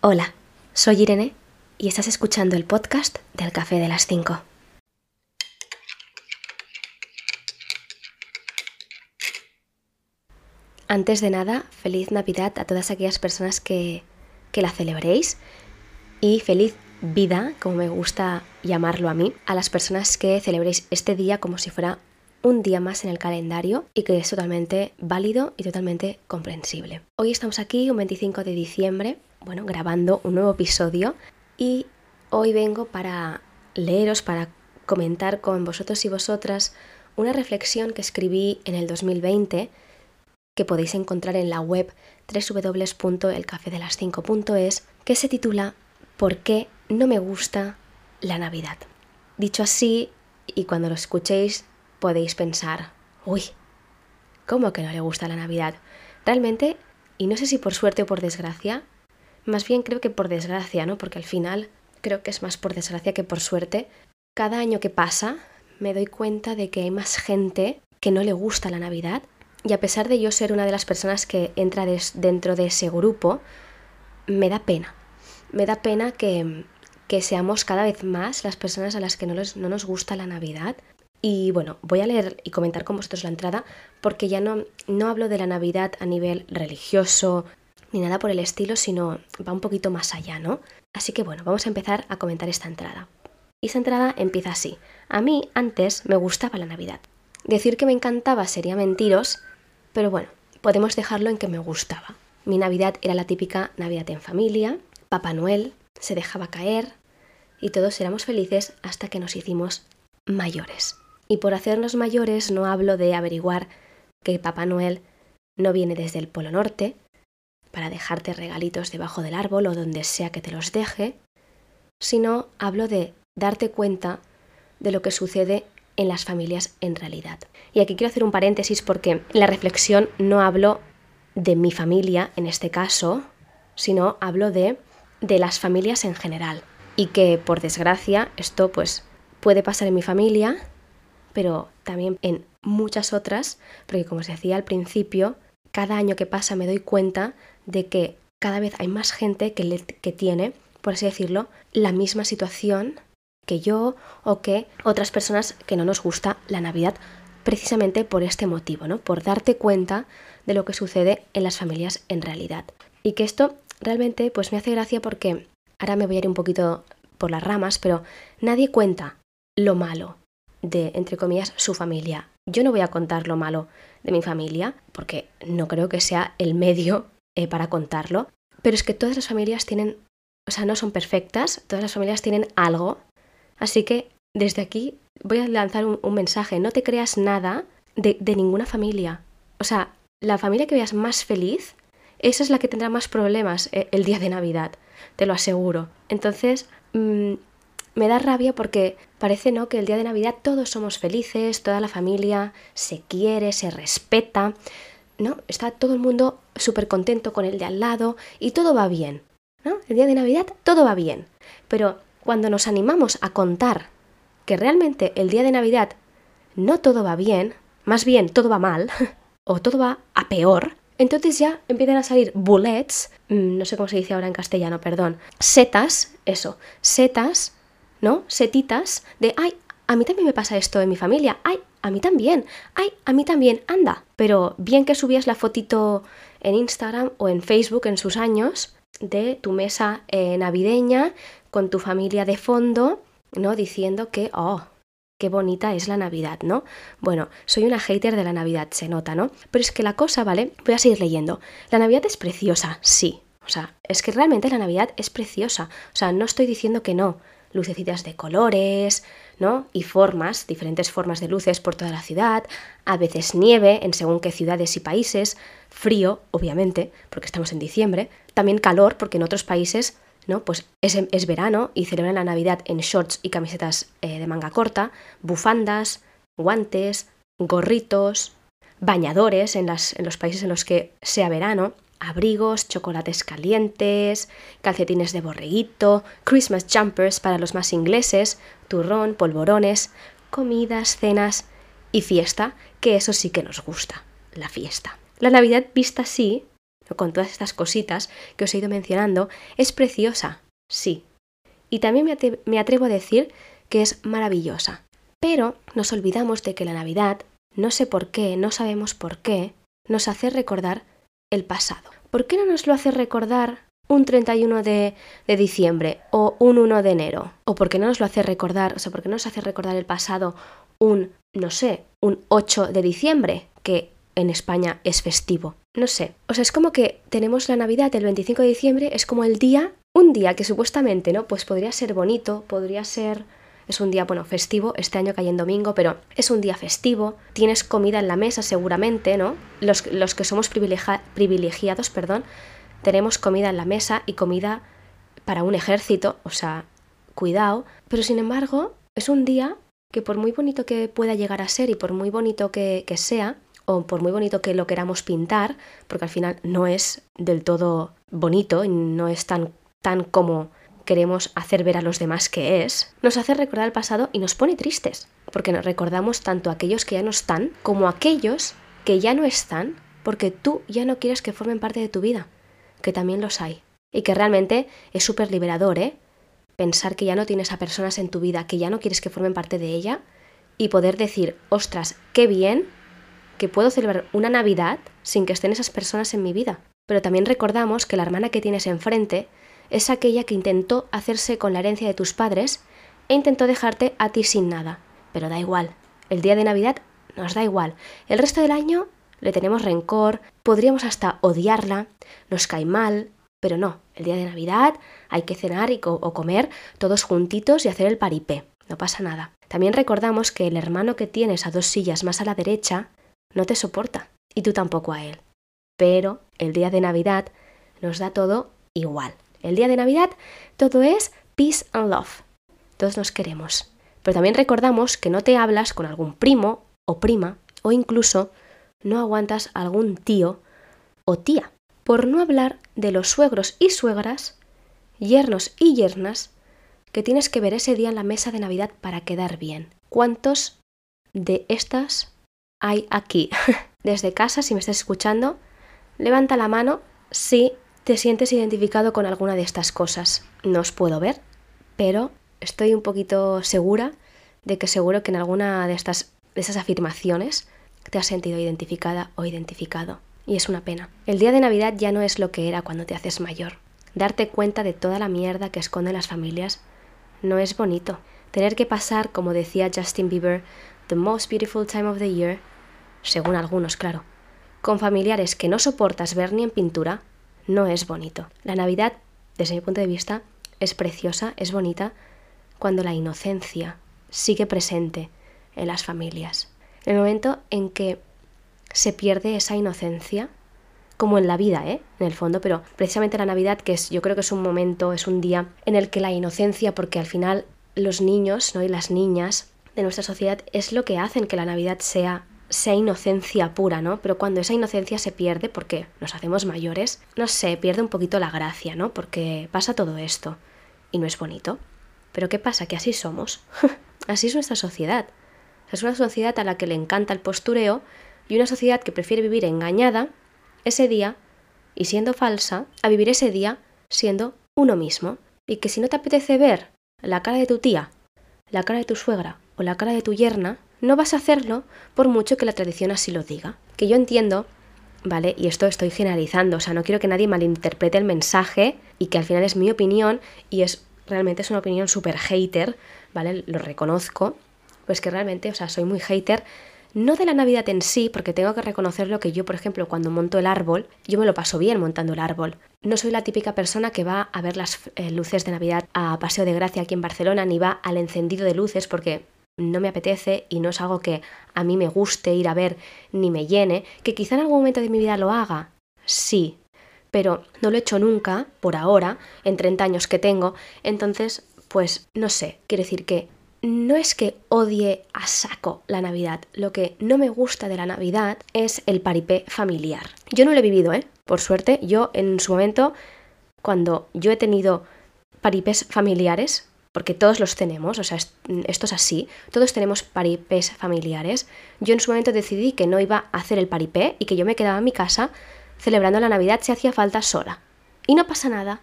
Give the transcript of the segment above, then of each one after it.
Hola, soy Irene y estás escuchando el podcast del Café de las 5. Antes de nada, feliz Navidad a todas aquellas personas que, que la celebréis y feliz vida, como me gusta llamarlo a mí, a las personas que celebréis este día como si fuera un día más en el calendario y que es totalmente válido y totalmente comprensible. Hoy estamos aquí, un 25 de diciembre, bueno, grabando un nuevo episodio y hoy vengo para leeros, para comentar con vosotros y vosotras una reflexión que escribí en el 2020 que podéis encontrar en la web www.elcafedelas5.es que se titula ¿Por qué no me gusta la Navidad? Dicho así, y cuando lo escuchéis podéis pensar, uy, ¿cómo que no le gusta la Navidad? Realmente, y no sé si por suerte o por desgracia, más bien creo que por desgracia, ¿no? Porque al final creo que es más por desgracia que por suerte. Cada año que pasa me doy cuenta de que hay más gente que no le gusta la Navidad y a pesar de yo ser una de las personas que entra dentro de ese grupo, me da pena. Me da pena que, que seamos cada vez más las personas a las que no, no nos gusta la Navidad y bueno, voy a leer y comentar con vosotros la entrada porque ya no, no hablo de la Navidad a nivel religioso ni nada por el estilo, sino va un poquito más allá, ¿no? Así que bueno, vamos a empezar a comentar esta entrada. Y esta entrada empieza así. A mí antes me gustaba la Navidad. Decir que me encantaba sería mentiros, pero bueno, podemos dejarlo en que me gustaba. Mi Navidad era la típica Navidad en familia, Papá Noel se dejaba caer y todos éramos felices hasta que nos hicimos mayores. Y por hacernos mayores no hablo de averiguar que Papá Noel no viene desde el Polo Norte para dejarte regalitos debajo del árbol o donde sea que te los deje, sino hablo de darte cuenta de lo que sucede en las familias en realidad. Y aquí quiero hacer un paréntesis porque en la reflexión no hablo de mi familia en este caso, sino hablo de, de las familias en general. Y que por desgracia esto pues puede pasar en mi familia, pero también en muchas otras, porque como os decía al principio, cada año que pasa me doy cuenta de que cada vez hay más gente que, tiene, por así decirlo, la misma situación que yo o que otras personas que no nos gusta la Navidad precisamente por este motivo, ¿no? Por darte cuenta de lo que sucede en las familias en realidad. Y que esto realmente pues me hace gracia porque ahora me voy a ir un poquito por las ramas, pero nadie cuenta lo malo, de, entre comillas, su familia. Yo no voy a contar lo malo de mi familia, porque no creo que sea el medio eh, para contarlo, pero es que todas las familias tienen, o sea, no son perfectas, todas las familias tienen algo, así que desde aquí voy a lanzar un, mensaje, no te creas nada de, ninguna familia. O sea, la familia que veas más feliz, esa es la que tendrá más problemas eh, el día de Navidad, te lo aseguro. Entonces, mm, me da rabia porque parece no que el día de Navidad todos somos felices, toda la familia se quiere, se respeta, ¿no? Está todo el mundo súper contento con el de al lado y todo va bien, ¿no? El día de Navidad todo va bien. Pero cuando nos animamos a contar que realmente el día de Navidad no todo va bien, más bien todo va mal, o todo va a peor, entonces ya empiezan a salir bullets, mm, no sé cómo se dice ahora en castellano, perdón, setas, eso, setas ¿no? Setitas de, ay, a mí también me pasa esto en mi familia, ay, a mí también, ay, a mí también, anda. Pero bien que subías la fotito en Instagram o en Facebook en sus años de tu mesa eh, navideña con tu familia de fondo, ¿no? Diciendo que, oh, qué bonita es la Navidad, ¿no? Bueno, soy una hater de la Navidad, se nota, ¿no? Pero es que la cosa, ¿vale? Voy a seguir leyendo. La Navidad es preciosa, sí. O sea, es que realmente la Navidad es preciosa. O sea, no estoy diciendo que no lucecitas de colores, ¿no? Y formas, diferentes formas de luces por toda la ciudad, a veces nieve en según qué ciudades y países, frío, obviamente, porque estamos en diciembre, también calor, porque en otros países, ¿no? Pues es, verano y celebran la Navidad en shorts y camisetas eh, de manga corta, bufandas, guantes, gorritos, bañadores en, las, en los países en los que sea verano, abrigos, chocolates calientes, calcetines de borreguito, Christmas jumpers para los más ingleses, turrón, polvorones, comidas, cenas y fiesta, que eso sí que nos gusta, la fiesta. La Navidad vista así con todas estas cositas que os he ido mencionando, es preciosa, sí. Y también me atrevo a decir que es maravillosa. Pero nos olvidamos de que la Navidad, no sé por qué, no sabemos por qué, nos hace recordar el pasado. ¿Por qué no nos lo hace recordar un 31 de, de, diciembre o un 1 de enero? ¿O por qué no nos lo hace recordar, o sea, por qué no nos hace recordar el pasado un, no sé, un 8 de diciembre, que en España es festivo? No sé. O sea, es como que tenemos la Navidad el 25 de diciembre, es como el día, un día que supuestamente, ¿no? Pues podría ser bonito, podría ser es un día, bueno, festivo, este año cae en domingo, pero es un día festivo, tienes comida en la mesa seguramente, ¿no? Los, los que somos privilegiados, perdón, tenemos comida en la mesa y comida para un ejército, o sea, cuidado, pero sin embargo es un día que por muy bonito que pueda llegar a ser y por muy bonito que, que sea, o por muy bonito que lo queramos pintar, porque al final no es del todo bonito y no es tan, tan como queremos hacer ver a los demás que es, nos hace recordar el pasado y nos pone tristes, porque nos recordamos tanto a aquellos que ya no están como a aquellos que ya no están porque tú ya no quieres que formen parte de tu vida, que también los hay. Y que realmente es súper liberador, ¿eh? Pensar que ya no tienes a personas en tu vida, que ya no quieres que formen parte de ella, y poder decir, ostras, qué bien que puedo celebrar una Navidad sin que estén esas personas en mi vida. Pero también recordamos que la hermana que tienes enfrente es aquella que intentó hacerse con la herencia de tus padres e intentó dejarte a ti sin nada. Pero da igual, el día de Navidad nos da igual. El resto del año le tenemos rencor, podríamos hasta odiarla, nos cae mal, pero no, el día de Navidad hay que cenar y o comer todos juntitos y hacer el paripé, no pasa nada. También recordamos que el hermano que tienes a dos sillas más a la derecha no te soporta, y tú tampoco a él. Pero el día de Navidad nos da todo igual. El día de Navidad todo es peace and love. Todos nos queremos. Pero también recordamos que no te hablas con algún primo o prima o incluso no aguantas algún tío o tía. Por no hablar de los suegros y suegras, yernos y yernas que tienes que ver ese día en la mesa de Navidad para quedar bien. ¿Cuántos de estas hay aquí? Desde casa, si me estás escuchando, levanta la mano si te sientes identificado con alguna de estas cosas. No os puedo ver, pero estoy un poquito segura de que seguro que en alguna de estas de esas afirmaciones te has sentido identificada o identificado. Y es una pena. El día de Navidad ya no es lo que era cuando te haces mayor. Darte cuenta de toda la mierda que esconden las familias no es bonito. Tener que pasar, como decía Justin Bieber, the most beautiful time of the year, según algunos, claro, con familiares que no soportas ver ni en pintura, no es bonito. La Navidad, desde mi punto de vista, es preciosa, es bonita, cuando la inocencia sigue presente en las familias. El momento en que se pierde esa inocencia, como en la vida, ¿eh? En el fondo, pero precisamente la Navidad, que es, yo creo que es un momento, es un día en el que la inocencia, porque al final los niños ¿no? y las niñas de nuestra sociedad es lo que hacen que la Navidad sea sea inocencia pura, ¿no? Pero cuando esa inocencia se pierde, porque nos hacemos mayores, no sé, pierde un poquito la gracia, ¿no? Porque pasa todo esto y no es bonito. Pero ¿qué pasa? Que así somos. así es nuestra sociedad. Es una sociedad a la que le encanta el postureo y una sociedad que prefiere vivir engañada ese día y siendo falsa a vivir ese día siendo uno mismo. Y que si no te apetece ver la cara de tu tía, la cara de tu suegra o la cara de tu yerna, no vas a hacerlo por mucho que la tradición así lo diga. Que yo entiendo, ¿vale? Y esto estoy generalizando, o sea, no quiero que nadie malinterprete el mensaje y que al final es mi opinión y es realmente es una opinión súper hater, ¿vale? Lo reconozco, pues que realmente, o sea, soy muy hater no de la Navidad en sí, porque tengo que reconocer lo que yo, por ejemplo, cuando monto el árbol, yo me lo paso bien montando el árbol. No soy la típica persona que va a ver las eh, luces de Navidad a Paseo de Gracia aquí en Barcelona, ni va al encendido de luces, porque no me apetece y no es algo que a mí me guste ir a ver ni me llene, que quizá en algún momento de mi vida lo haga, sí, pero no lo he hecho nunca, por ahora, en 30 años que tengo, entonces, pues no sé, quiere decir que no es que odie a saco la Navidad, lo que no me gusta de la Navidad es el paripé familiar. Yo no lo he vivido, ¿eh? Por suerte, yo en su momento, cuando yo he tenido paripés familiares, porque todos los tenemos, o sea, esto es así, todos tenemos paripés familiares. Yo en su momento decidí que no iba a hacer el paripé y que yo me quedaba en mi casa celebrando la Navidad si hacía falta sola. Y no pasa nada,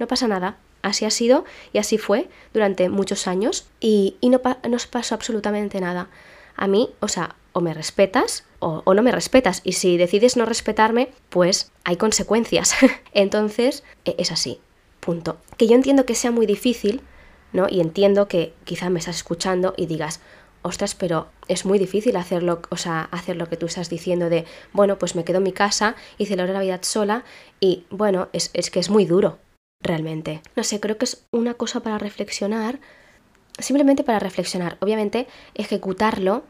no pasa nada. Así ha sido y así fue durante muchos años y, no, nos pasó absolutamente nada. A mí, o sea, o me respetas o, o, no me respetas. Y si decides no respetarme, pues hay consecuencias. Entonces, e, es así. Punto. Que yo entiendo que sea muy difícil, ¿no? Y entiendo que quizá me estás escuchando y digas, ostras, pero es muy difícil hacerlo, o sea, hacer lo que tú estás diciendo de, bueno, pues me quedo en mi casa y celebro la Navidad sola y, bueno, es, es que es muy duro, realmente. No sé, creo que es una cosa para reflexionar, simplemente para reflexionar. Obviamente, ejecutarlo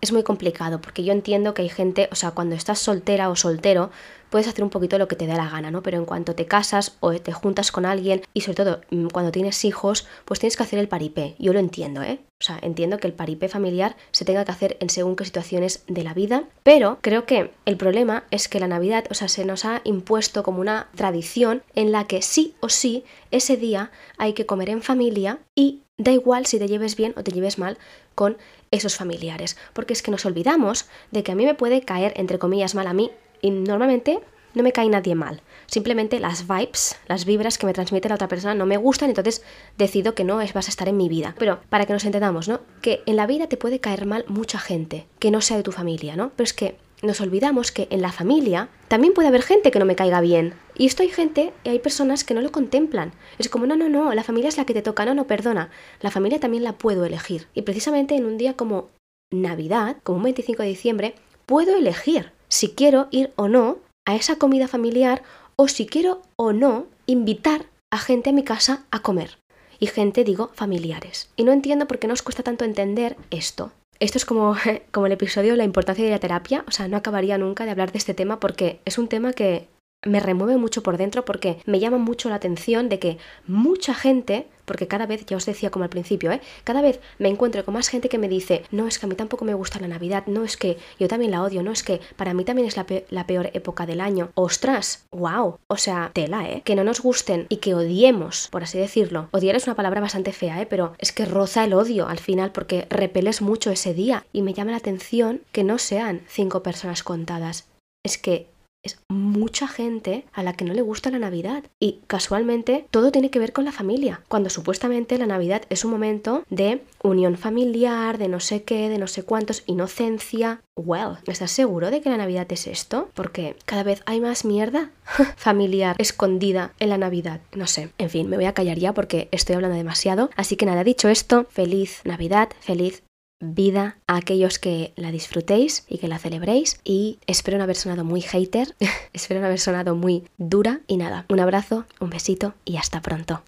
es muy complicado, porque yo entiendo que hay gente, o sea, cuando estás soltera o soltero, puedes hacer un poquito lo que te dé la gana, ¿no? Pero en cuanto te casas o te juntas con alguien y sobre todo mm, cuando tienes hijos, pues tienes que hacer el paripé. Yo lo entiendo, ¿eh? O sea, entiendo que el paripé familiar se tenga que hacer en según qué situaciones de la vida, pero creo que el problema es que la Navidad, o sea, se nos ha impuesto como una tradición en la que sí o sí ese día hay que comer en familia y da igual si te lleves bien o te lleves mal con esos familiares, porque es que nos olvidamos de que a mí me puede caer, entre comillas, mal a mí y normalmente no me cae nadie mal. Simplemente las vibes, las vibras que me transmite la otra persona no me gustan, entonces decido que no es, vas a estar en mi vida. Pero para que nos entendamos, ¿no? Que en la vida te puede caer mal mucha gente, que no sea de tu familia, ¿no? Pero es que nos olvidamos que en la familia también puede haber gente que no me caiga bien. Y esto hay gente, y hay personas que no lo contemplan. Es como, no, no, no, la familia es la que te toca, no, no, perdona. La familia también la puedo elegir. Y precisamente en un día como Navidad, como un 25 de diciembre, puedo elegir si quiero ir o no a esa comida familiar o si quiero o no invitar a gente a mi casa a comer. Y gente, digo, familiares. Y no entiendo por qué nos cuesta tanto entender esto. Esto es como, como el episodio la importancia de la terapia, o sea, no acabaría nunca de hablar de este tema porque es un tema que me remueve mucho por dentro porque me llama mucho la atención de que mucha gente, porque cada vez, ya os decía como al principio, ¿eh? cada vez me encuentro con más gente que me dice, no es que a mí tampoco me gusta la Navidad, no es que yo también la odio, no es que para mí también es la, la peor época del año. Ostras, wow, o sea, tela, ¿eh? Que no nos gusten y que odiemos, por así decirlo. Odiar es una palabra bastante fea, ¿eh? Pero es que roza el odio al final porque repeles mucho ese día y me llama la atención que no sean cinco personas contadas. Es que es mucha gente a la que no le gusta la Navidad. Y casualmente todo tiene que ver con la familia, cuando supuestamente la Navidad es un momento de unión familiar, de no sé qué, de no sé cuántos, inocencia. Well, ¿estás seguro de que la Navidad es esto? Porque cada vez hay más mierda familiar escondida en la Navidad. No sé. En fin, me voy a callar ya porque estoy hablando demasiado. Así que nada, dicho esto, feliz Navidad, feliz vida a aquellos que la disfrutéis y que la celebréis y espero no haber sonado muy hater, espero no haber sonado muy dura y nada, un abrazo, un besito y hasta pronto.